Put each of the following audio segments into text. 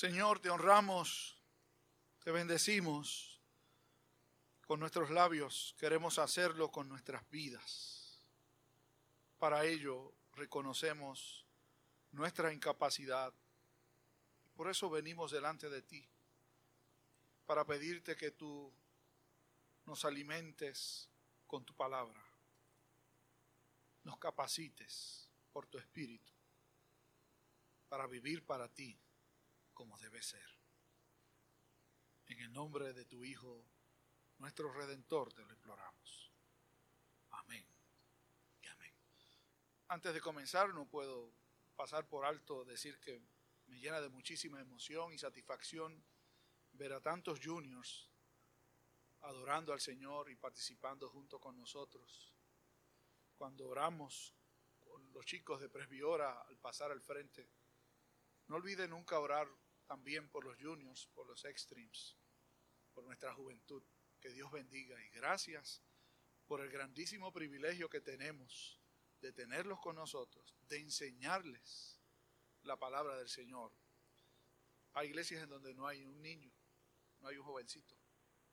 Señor, te honramos, te bendecimos con nuestros labios, queremos hacerlo con nuestras vidas. Para ello reconocemos nuestra incapacidad. Por eso venimos delante de ti, para pedirte que tú nos alimentes con tu palabra, nos capacites por tu espíritu para vivir para ti como debe ser. En el nombre de tu Hijo, nuestro Redentor, te lo imploramos. Amén. Y amén. Antes de comenzar, no puedo pasar por alto decir que me llena de muchísima emoción y satisfacción ver a tantos juniors adorando al Señor y participando junto con nosotros. Cuando oramos con los chicos de Presbiora al pasar al frente, no olvide nunca orar también por los juniors, por los extremes, por nuestra juventud. Que Dios bendiga y gracias por el grandísimo privilegio que tenemos de tenerlos con nosotros, de enseñarles la palabra del Señor. Hay iglesias en donde no hay un niño, no hay un jovencito.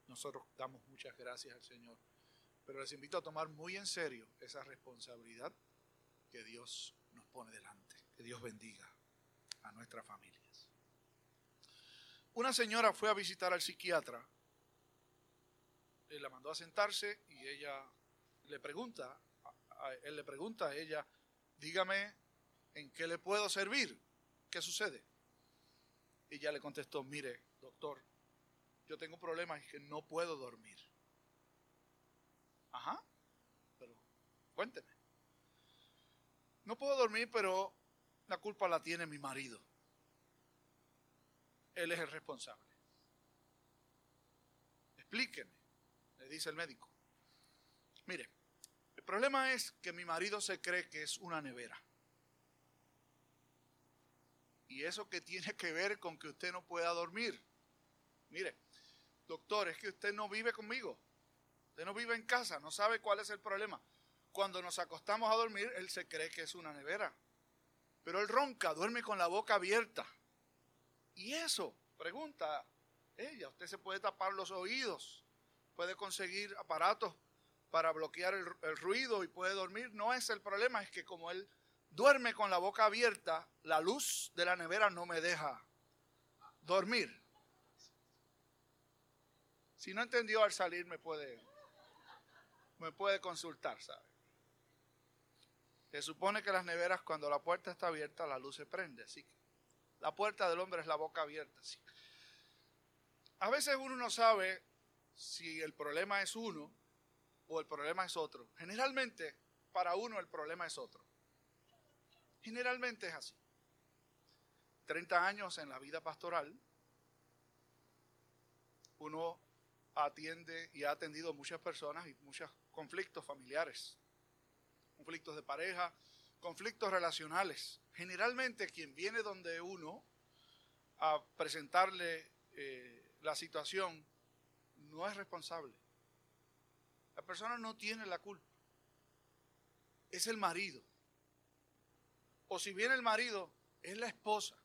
Nosotros damos muchas gracias al Señor. Pero les invito a tomar muy en serio esa responsabilidad que Dios nos pone delante. Que Dios bendiga a nuestras familias. Una señora fue a visitar al psiquiatra, él la mandó a sentarse y ella le pregunta, él le pregunta a ella, dígame en qué le puedo servir, qué sucede. Y ella le contestó, mire, doctor, yo tengo problemas y que no puedo dormir. Ajá, pero cuénteme. No puedo dormir, pero la culpa la tiene mi marido. Él es el responsable. Explíqueme, le dice el médico. Mire, el problema es que mi marido se cree que es una nevera. ¿Y eso que tiene que ver con que usted no pueda dormir? Mire, doctor, es que usted no vive conmigo. Usted no vive en casa, no sabe cuál es el problema. Cuando nos acostamos a dormir, él se cree que es una nevera. Pero él ronca, duerme con la boca abierta. Y eso, pregunta ella, usted se puede tapar los oídos, puede conseguir aparatos para bloquear el, ruido y puede dormir. No es el problema, es que como él duerme con la boca abierta, la luz de la nevera no me deja dormir. Si no entendió al salir me puede, me puede consultar, ¿sabe? Se supone que las neveras, cuando la puerta está abierta, la luz se prende. Así que la puerta del hombre es la boca abierta. A veces uno no sabe si el problema es uno o el problema es otro. Generalmente, para uno el problema es otro. Generalmente es así. 30 años en la vida pastoral, uno atiende y ha atendido muchas personas y muchos conflictos familiares conflictos de pareja, conflictos relacionales. Generalmente quien viene donde uno a presentarle eh, la situación no es responsable. La persona no tiene la culpa. Es el marido. O si viene el marido, es la esposa.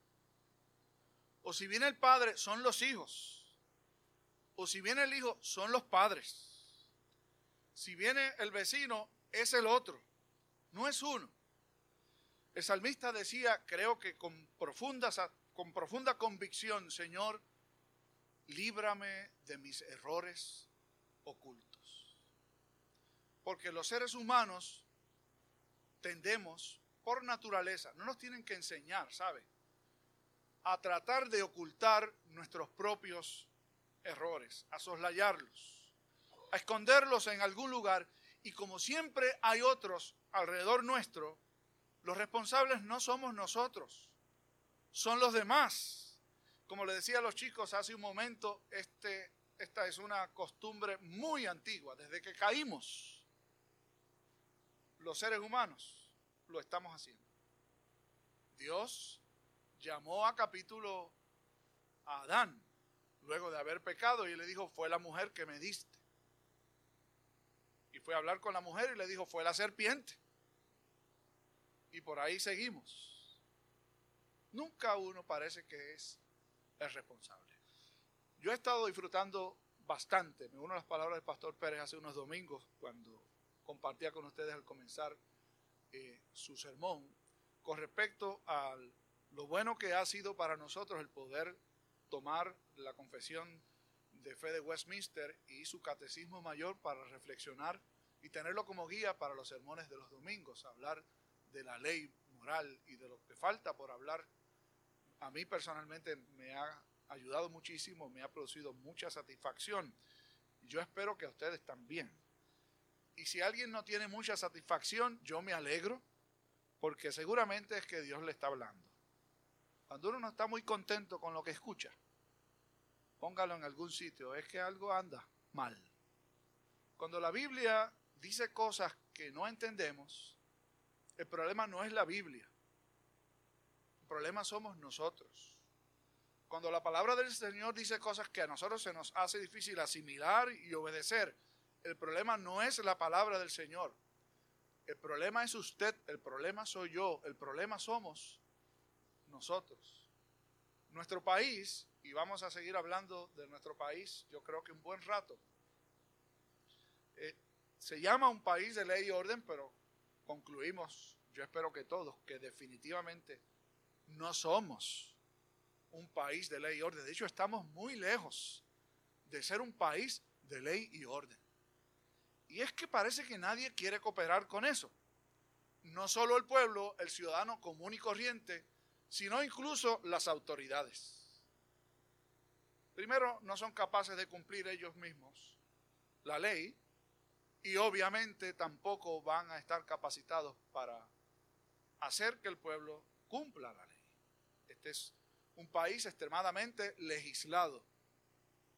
O si viene el padre, son los hijos. O si viene el hijo, son los padres. Si viene el vecino, es el otro no es uno. El salmista decía, creo que con profunda, con profunda convicción, Señor, líbrame de mis errores ocultos. Porque los seres humanos tendemos, por naturaleza, no nos tienen que enseñar, ¿sabe? A tratar de ocultar nuestros propios errores, a soslayarlos, a esconderlos en algún lugar. Y como siempre hay otros alrededor nuestro, los responsables no somos nosotros, son los demás. Como le decía a los chicos hace un momento, este, esta es una costumbre muy antigua, desde que caímos los seres humanos lo estamos haciendo. Dios llamó a capítulo a Adán luego de haber pecado y le dijo, fue la mujer que me diste. Y fue a hablar con la mujer y le dijo, fue la serpiente. Y por ahí seguimos. Nunca uno parece que es es responsable. Yo he estado disfrutando bastante, me uno a las palabras del pastor Pérez hace unos domingos cuando compartía con ustedes al comenzar eh, su sermón con respecto a lo bueno que ha sido para nosotros el poder tomar la confesión de fe de Westminster y su catecismo mayor para reflexionar y tenerlo como guía para los sermones de los domingos, hablar de la ley moral y de lo que falta por hablar. A mí personalmente me ha ayudado muchísimo, me ha producido mucha satisfacción. Yo espero que a ustedes también. Y si alguien no tiene mucha satisfacción, yo me alegro, porque seguramente es que Dios le está hablando. Cuando uno no está muy contento con lo que escucha, póngalo en algún sitio, es que algo anda mal. Cuando la Biblia dice cosas que no entendemos, el problema no es la Biblia. El problema somos nosotros. Cuando la palabra del Señor dice cosas que a nosotros se nos hace difícil asimilar y obedecer, el problema no es la palabra del Señor. El problema es usted, el problema soy yo, el problema somos nosotros. Nuestro país, y vamos a seguir hablando de nuestro país, yo creo que un buen rato, eh, se llama un país de ley y orden, pero concluimos, yo espero que todos, que definitivamente no somos un país de ley y orden. De hecho, estamos muy lejos de ser un país de ley y orden. Y es que parece que nadie quiere cooperar con eso. No solo el pueblo, el ciudadano común y corriente, sino incluso las autoridades. Primero, no son capaces de cumplir ellos mismos la ley y obviamente tampoco van a estar capacitados para hacer que el pueblo cumpla la ley. Este es un país extremadamente legislado,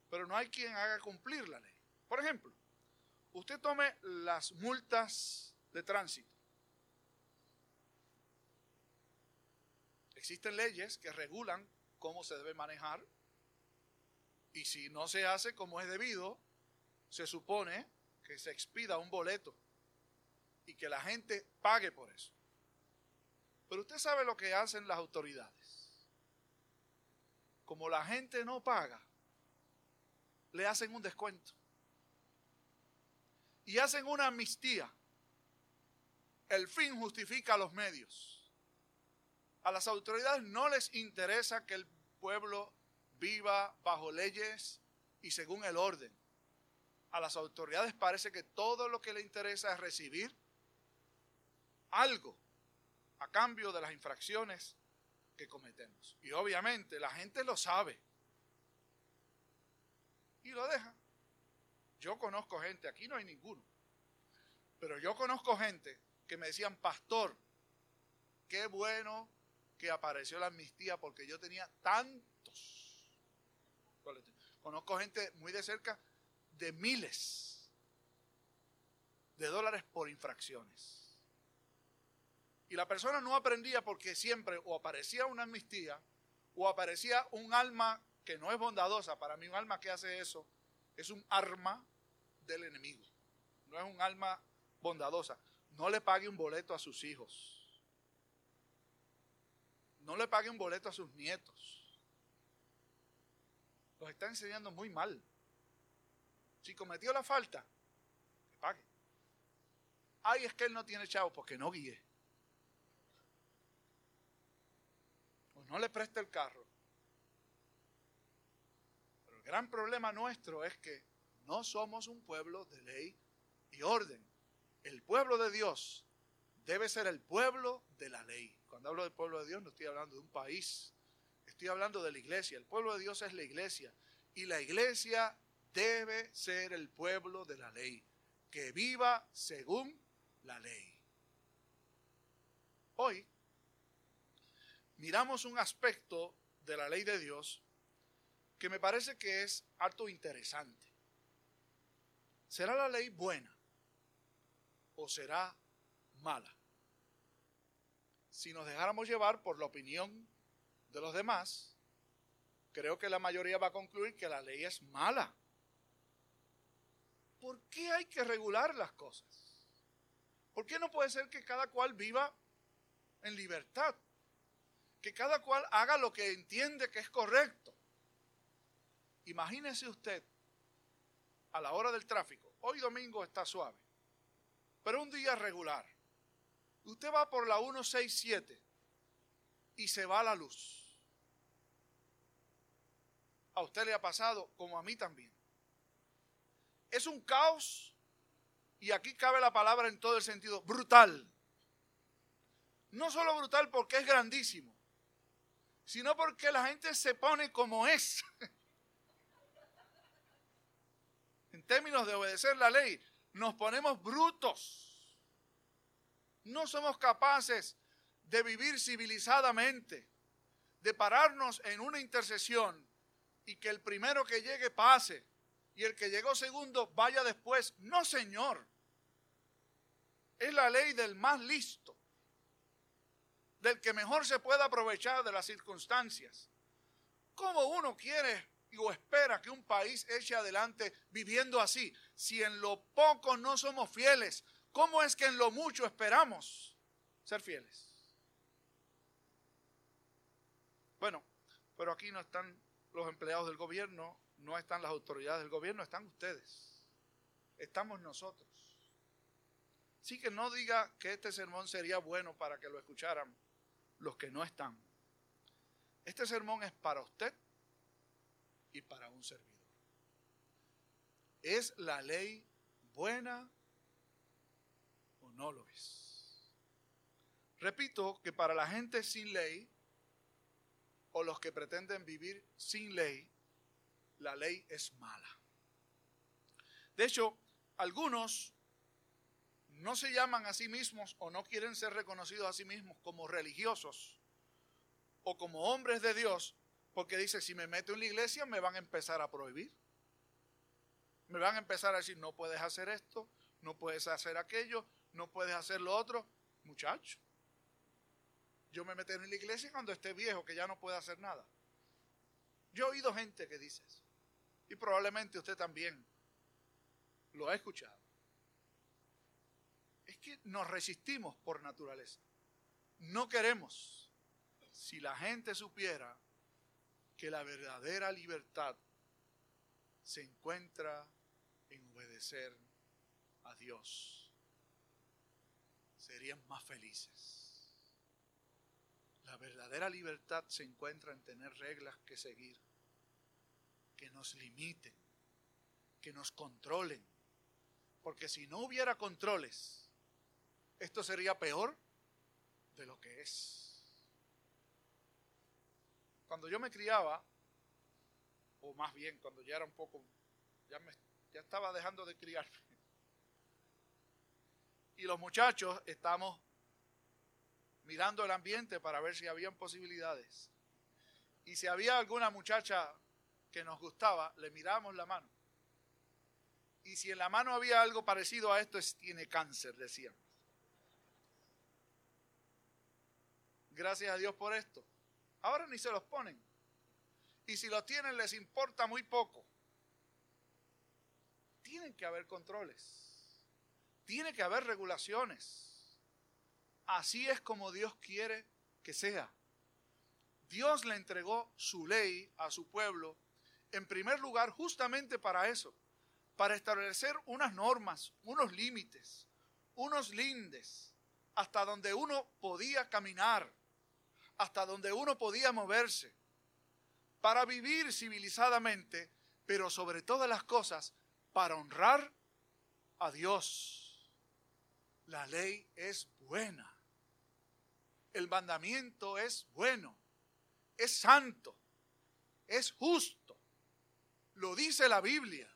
pero no hay quien haga cumplir la ley. Por ejemplo, usted tome las multas de tránsito. Existen leyes que regulan cómo se debe manejar y si no se hace como es debido, se supone que se expida un boleto y que la gente pague por eso. Pero usted sabe lo que hacen las autoridades. Como la gente no paga, le hacen un descuento. Y hacen una amnistía. El fin justifica los medios. A las autoridades no les interesa que el pueblo viva bajo leyes y según el orden a las autoridades parece que todo lo que le interesa es recibir algo a cambio de las infracciones que cometemos. Y obviamente la gente lo sabe y lo deja. Yo conozco gente, aquí no hay ninguno, pero yo conozco gente que me decían, pastor, qué bueno que apareció la amnistía porque yo tenía tantos. Conozco gente muy de cerca de miles de dólares por infracciones. Y la persona no aprendía porque siempre o aparecía una amnistía o aparecía un alma que no es bondadosa. Para mí un alma que hace eso es un arma del enemigo. No es un alma bondadosa. No le pague un boleto a sus hijos. No le pague un boleto a sus nietos. Los está enseñando muy mal. Si cometió la falta, que pague. Ay, es que él no tiene chavo porque no guíe. O no le preste el carro. Pero el gran problema nuestro es que no somos un pueblo de ley y orden. El pueblo de Dios debe ser el pueblo de la ley. Cuando hablo del pueblo de Dios no estoy hablando de un país, estoy hablando de la iglesia. El pueblo de Dios es la iglesia. Y la iglesia debe ser el pueblo de la ley, que viva según la ley. Hoy miramos un aspecto de la ley de Dios que me parece que es harto interesante. ¿Será la ley buena o será mala? Si nos dejáramos llevar por la opinión de los demás, creo que la mayoría va a concluir que la ley es mala. ¿Por qué hay que regular las cosas? ¿Por qué no puede ser que cada cual viva en libertad? Que cada cual haga lo que entiende que es correcto. Imagínese usted a la hora del tráfico. Hoy domingo está suave, pero un día regular. Usted va por la 167 y se va la luz. A usted le ha pasado como a mí también. Es un caos y aquí cabe la palabra en todo el sentido, brutal. No solo brutal porque es grandísimo, sino porque la gente se pone como es. en términos de obedecer la ley, nos ponemos brutos. No somos capaces de vivir civilizadamente, de pararnos en una intercesión y que el primero que llegue pase y el que llegó segundo vaya después. No, Señor. Es la ley del más listo, del que mejor se pueda aprovechar de las circunstancias. ¿Cómo uno quiere o espera que un país eche adelante viviendo así? Si en lo poco no somos fieles, ¿cómo es que en lo mucho esperamos ser fieles? Bueno, pero aquí no están los empleados del gobierno, no están las autoridades del gobierno, están ustedes. Estamos nosotros. Así que no diga que este sermón sería bueno para que lo escucharan los que no están. Este sermón es para usted y para un servidor. ¿Es la ley buena o no lo es? Repito que para la gente sin ley o los que pretenden vivir sin ley, la ley es mala. De hecho, algunos no se llaman a sí mismos o no quieren ser reconocidos a sí mismos como religiosos o como hombres de Dios, porque dice, si me meto en la iglesia me van a empezar a prohibir. Me van a empezar a decir, no puedes hacer esto, no puedes hacer aquello, no puedes hacer lo otro. Muchacho, yo me meteré en la iglesia cuando esté viejo, que ya no puede hacer nada. Yo he oído gente que dice eso. Y probablemente usted también lo ha escuchado es que nos resistimos por naturaleza. No queremos. Si la gente supiera que la verdadera libertad se encuentra en obedecer a Dios, serían más felices. La verdadera libertad se encuentra en tener reglas que seguir, que nos limiten, que nos controlen. Porque si no hubiera controles, esto sería peor de lo que es. Cuando yo me criaba, o más bien cuando ya era un poco, ya, me, ya estaba dejando de criarme, y los muchachos estamos mirando el ambiente para ver si habían posibilidades. Y si había alguna muchacha que nos gustaba, le miramos la mano. Y si en la mano había algo parecido a esto, es, tiene cáncer, decían. Gracias a Dios por esto. Ahora ni se los ponen. Y si los tienen les importa muy poco. Tienen que haber controles. Tiene que haber regulaciones. Así es como Dios quiere que sea. Dios le entregó su ley a su pueblo, en primer lugar, justamente para eso, para establecer unas normas, unos límites, unos lindes, hasta donde uno podía caminar hasta donde uno podía moverse para vivir civilizadamente, pero sobre todas las cosas para honrar a Dios. La ley es buena. El mandamiento es bueno. Es santo. Es justo. Lo dice la Biblia.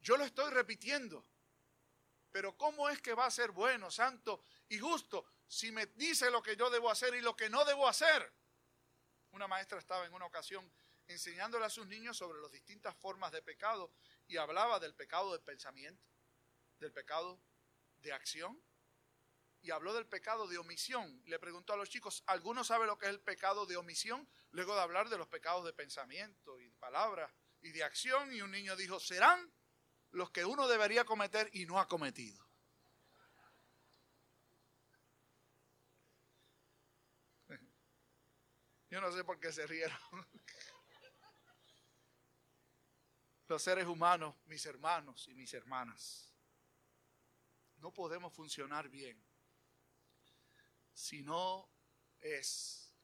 Yo lo estoy repitiendo. Pero ¿cómo es que va a ser bueno, santo y justo si me dice lo que yo debo hacer y lo que no debo hacer. Una maestra estaba en una ocasión enseñándole a sus niños sobre las distintas formas de pecado y hablaba del pecado de pensamiento, del pecado de acción y habló del pecado de omisión. Le preguntó a los chicos, ¿alguno sabe lo que es el pecado de omisión? Luego de hablar de los pecados de pensamiento y de palabra y de acción y un niño dijo, serán los que uno debería cometer y no ha cometido. Yo no sé por qué se rieron. los seres humanos, mis hermanos y mis hermanas, no podemos funcionar bien si no es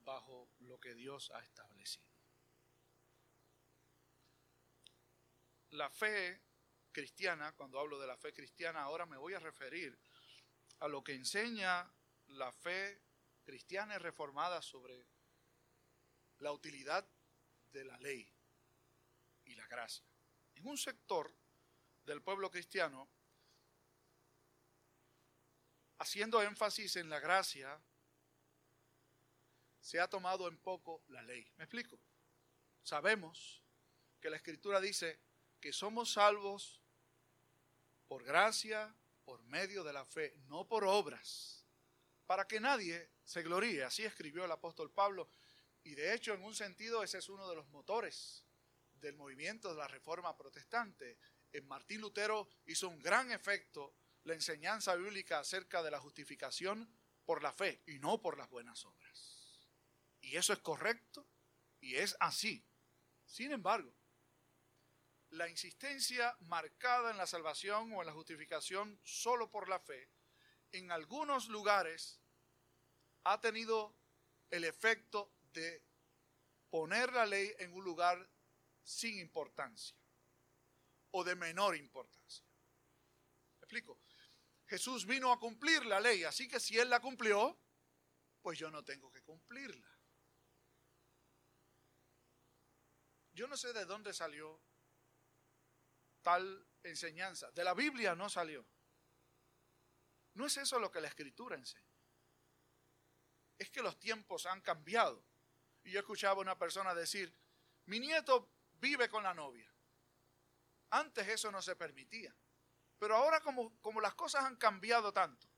bajo lo que Dios ha establecido. La fe cristiana, cuando hablo de la fe cristiana, ahora me voy a referir a lo que enseña la fe cristiana y reformada sobre la utilidad de la ley y la gracia. En un sector del pueblo cristiano, haciendo énfasis en la gracia, se ha tomado en poco la ley. ¿Me explico? Sabemos que la escritura dice que somos salvos por gracia, por medio de la fe, no por obras, para que nadie se gloríe. Así escribió el apóstol Pablo. Y de hecho, en un sentido, ese es uno de los motores del movimiento de la Reforma Protestante. En Martín Lutero hizo un gran efecto la enseñanza bíblica acerca de la justificación por la fe y no por las buenas obras. Y eso es correcto y es así. Sin embargo, la insistencia marcada en la salvación o en la justificación solo por la fe, en algunos lugares ha tenido el efecto de poner la ley en un lugar sin importancia o de menor importancia. ¿Me explico? Jesús vino a cumplir la ley, así que si Él la cumplió, pues yo no tengo que cumplirla. Yo no sé de dónde salió tal enseñanza. De la Biblia no salió. No es eso lo que la escritura enseña. Es que los tiempos han cambiado. Y yo escuchaba a una persona decir, mi nieto vive con la novia. Antes eso no se permitía. Pero ahora como, como las cosas han cambiado tanto.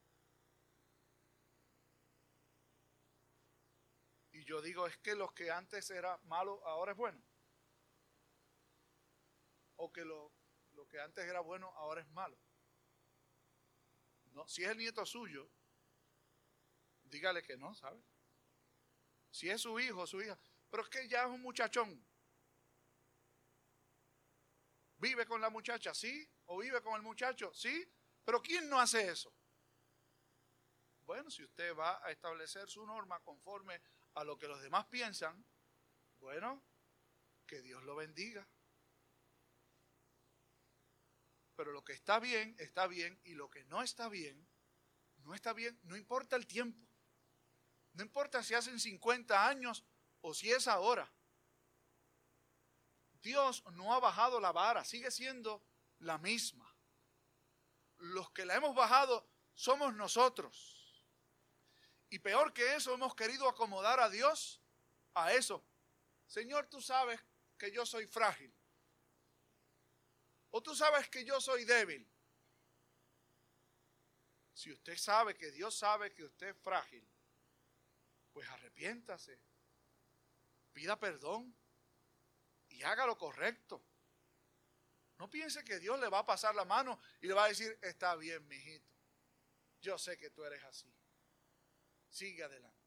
Y yo digo, es que lo que antes era malo, ahora es bueno. O que lo, lo que antes era bueno, ahora es malo. No, si es el nieto suyo, dígale que no, ¿sabe? Si es su hijo, su hija, pero es que ya es un muchachón. ¿Vive con la muchacha? Sí. ¿O vive con el muchacho? Sí. Pero ¿quién no hace eso? Bueno, si usted va a establecer su norma conforme a lo que los demás piensan, bueno, que Dios lo bendiga. Pero lo que está bien, está bien, y lo que no está bien, no está bien, no importa el tiempo. No importa si hacen 50 años o si es ahora. Dios no ha bajado la vara, sigue siendo la misma. Los que la hemos bajado somos nosotros. Y peor que eso, hemos querido acomodar a Dios a eso. Señor, tú sabes que yo soy frágil. O tú sabes que yo soy débil. Si usted sabe que Dios sabe que usted es frágil, pues arrepiéntase. Pida perdón y haga lo correcto. No piense que Dios le va a pasar la mano y le va a decir, está bien, mijito. Yo sé que tú eres así. Sigue adelante.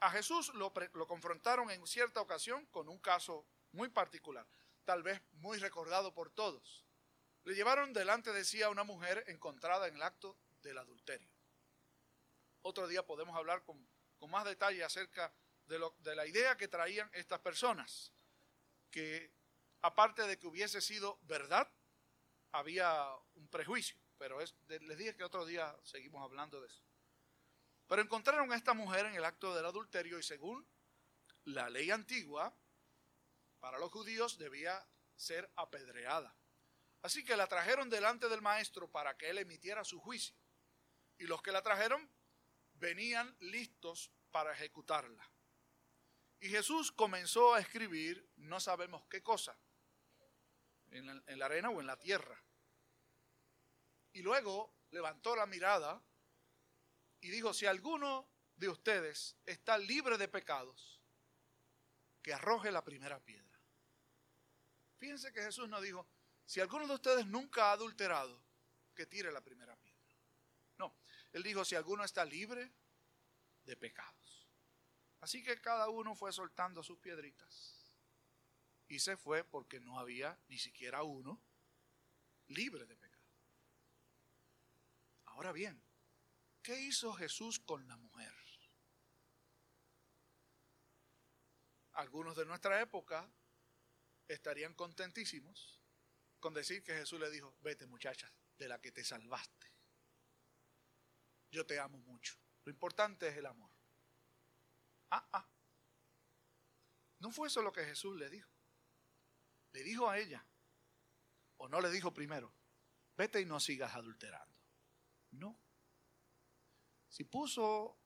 A Jesús lo, lo confrontaron en cierta ocasión con un caso muy particular, tal vez muy recordado por todos. Le llevaron delante de sí a una mujer encontrada en el acto del adulterio. Otro día podemos hablar con, con más detalle acerca de, la idea que traían estas personas que aparte de que hubiese sido verdad, había un prejuicio. Pero es, les dije que otro día seguimos hablando de eso. Pero encontraron a esta mujer en el acto del adulterio y según la ley antigua, para los judíos debía ser apedreada. Así que la trajeron delante del maestro para que él emitiera su juicio. Y los que la trajeron venían listos para ejecutarla. Y Jesús comenzó a escribir, no sabemos qué cosa, en la, en la, arena o en la tierra. Y luego levantó la mirada y dijo, si alguno de ustedes está libre de pecados, que arroje la primera piedra. Fíjense que Jesús no dijo, si alguno de ustedes nunca ha adulterado, que tire la primera piedra. No, él dijo, si alguno está libre de pecados. Así que cada uno fue soltando sus piedritas. y se fue porque no había ni siquiera uno libre de pecado. Ahora bien, ¿qué hizo Jesús con la mujer? Algunos de nuestra época estarían contentísimos con decir que Jesús le dijo, vete muchacha, de la que te salvaste. Yo te amo mucho. Lo importante es el amor. Ah, ah. No fue eso lo que Jesús le dijo. Le dijo a ella, o no le dijo primero, vete y no sigas adulterando. No. Si puso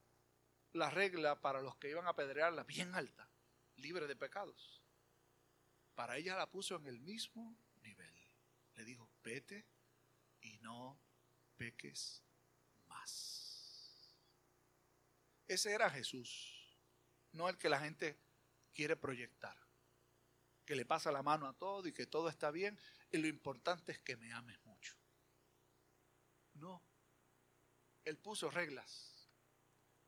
la regla para los que iban a apedrearla bien alta, libre de pecados, para ella la puso en el mismo nivel. Le dijo, vete y no peques más. Ese era Jesús, no el que la gente quiere proyectar, que le pasa la mano a todo y que todo está bien y lo importante es que me ames mucho. No, Él puso reglas.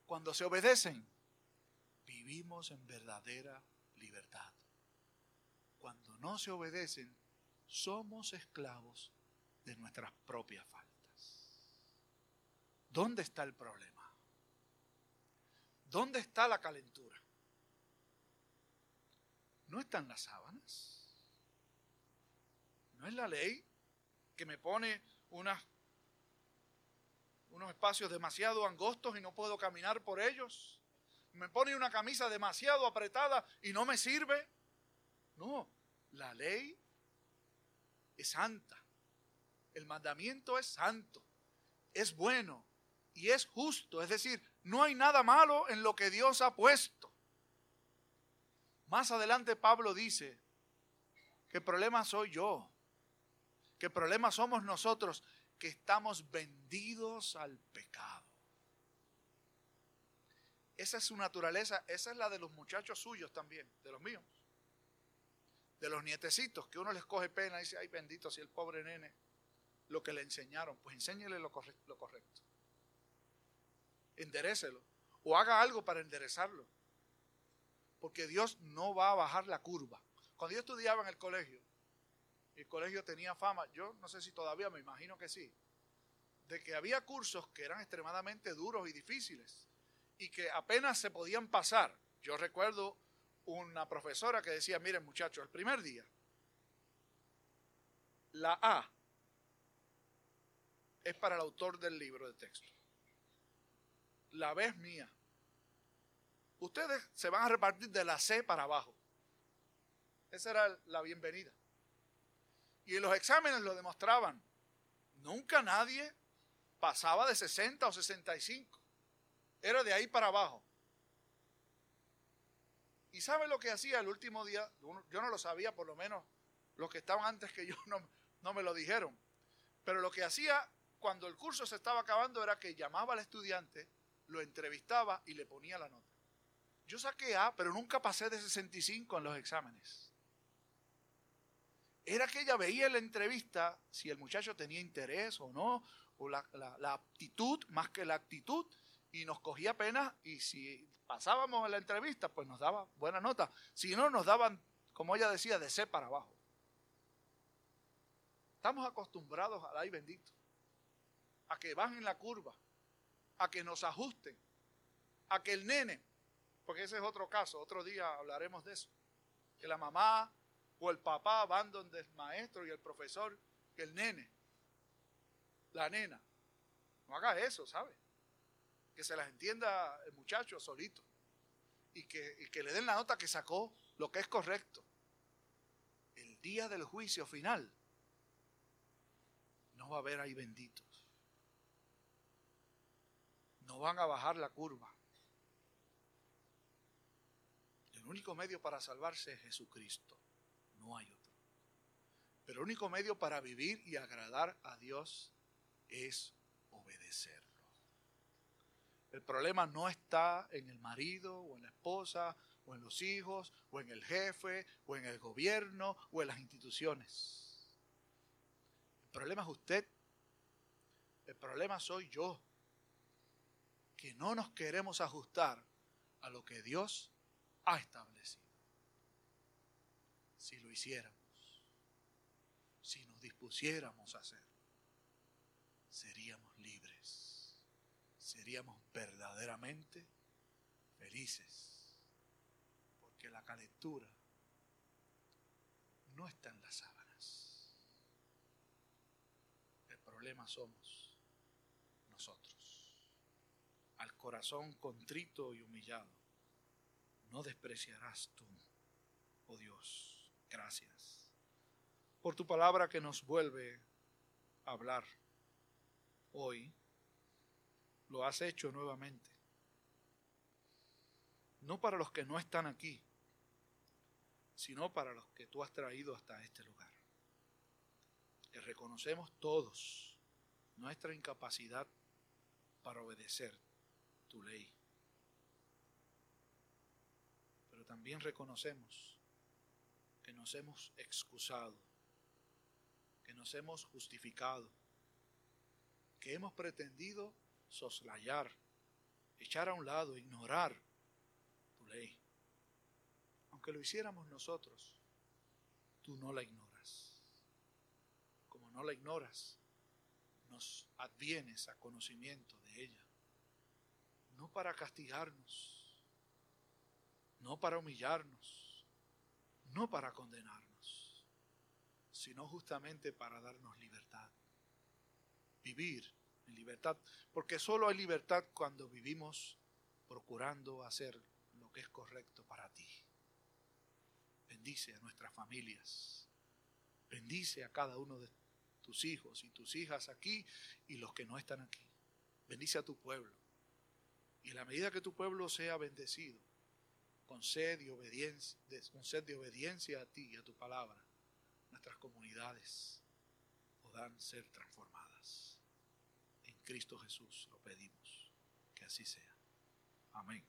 Cuando se obedecen, vivimos en verdadera libertad. Cuando no se obedecen, somos esclavos de nuestras propias faltas. ¿Dónde está el problema? ¿Dónde está la calentura? ¿No están las sábanas? ¿No es la ley que me pone unos espacios demasiado angostos y no puedo caminar por ellos? ¿Me pone una camisa demasiado apretada y no me sirve? No, la ley es santa. El mandamiento es santo, es bueno y es justo. Es decir, no hay nada malo en lo que Dios ha puesto. Más adelante Pablo dice que problema soy yo, que problema somos nosotros, que estamos vendidos al pecado. Esa es su naturaleza, esa es la de los muchachos suyos también, de los míos. De los nietecitos, que uno les coge pena y dice, ay bendito, si el pobre nene lo que le enseñaron, pues enséñele lo. Lo correcto. Enderécelo. O haga algo para enderezarlo. Porque Dios no va a bajar la curva. Cuando yo estudiaba en el colegio, el colegio tenía fama, yo no sé si todavía, me imagino que sí, de que había cursos que eran extremadamente duros y difíciles y que apenas se podían pasar. Yo recuerdo una profesora que decía, miren muchachos, el primer día, la A es para el autor del libro de texto. La B es mía. Ustedes se van a repartir de la C para abajo. Esa era la bienvenida. Y en los exámenes lo demostraban. Nunca nadie pasaba de 60 o 65. Era de ahí para abajo. ¿Y sabe lo que hacía el último día? Yo no lo sabía, por lo menos los que estaban antes que yo no, me lo dijeron. Pero lo que hacía cuando el curso se estaba acabando era que llamaba al estudiante, lo entrevistaba y le ponía la nota. Yo saqué A, pero nunca pasé de 65 en los exámenes. Era que ella veía en la entrevista si el muchacho tenía interés o no, o la, la aptitud más que la actitud, y nos cogía pena y si pasábamos en la entrevista, pues nos daba buena nota. Si no, nos daban, como ella decía, de C para abajo. Estamos acostumbrados al ay bendito a que bajen la curva, a que nos ajusten, a que el nene, porque ese es otro caso, otro día hablaremos de eso, que la mamá o el papá van donde el maestro y el profesor, que el nene, la nena, no haga eso, ¿sabe? Que se las entienda el muchacho solito y que, y que le den la nota que sacó lo que es correcto. El día del juicio final no va a haber ahí bendito no van a bajar la curva. El único medio para salvarse es Jesucristo, no hay otro. Pero el único medio para vivir y agradar a Dios es obedecerlo. El problema no está en el marido o en la esposa o en los hijos o en el jefe o en el gobierno o en las instituciones. El problema es usted. El problema soy yo que no nos queremos ajustar a lo que Dios ha establecido. si lo hiciéramos, si nos dispusiéramos a hacerlo, seríamos libres, seríamos verdaderamente felices, porque la calentura no está en las sábanas. El problema somos nosotros. Al corazón contrito y humillado, no despreciarás tú, oh Dios. Gracias por tu palabra que nos vuelve a hablar hoy. Lo has hecho nuevamente. No para los que no están aquí, sino para los que tú has traído hasta este lugar. Que reconocemos todos nuestra incapacidad para obedecer tu ley. Pero también reconocemos que nos hemos excusado, que nos hemos justificado, que hemos pretendido soslayar, echar a un lado, ignorar tu ley. Aunque lo hiciéramos nosotros, tú no la ignoras. Como no la ignoras, nos advienes a conocimiento de ella. No para castigarnos, no para humillarnos, no para condenarnos, sino justamente para darnos libertad. Vivir libertad, porque solo hay libertad cuando vivimos procurando hacer lo que es correcto para ti. Bendice a nuestras familias. Bendice a cada uno de tus hijos y tus hijas aquí y los que no están aquí. Bendice a tu pueblo. Y en la medida que tu pueblo sea bendecido, con sed y obediencia, con sed de obediencia a ti y a tu palabra, nuestras comunidades podrán ser transformadas. Cristo Jesús lo pedimos. Que así sea. Amén.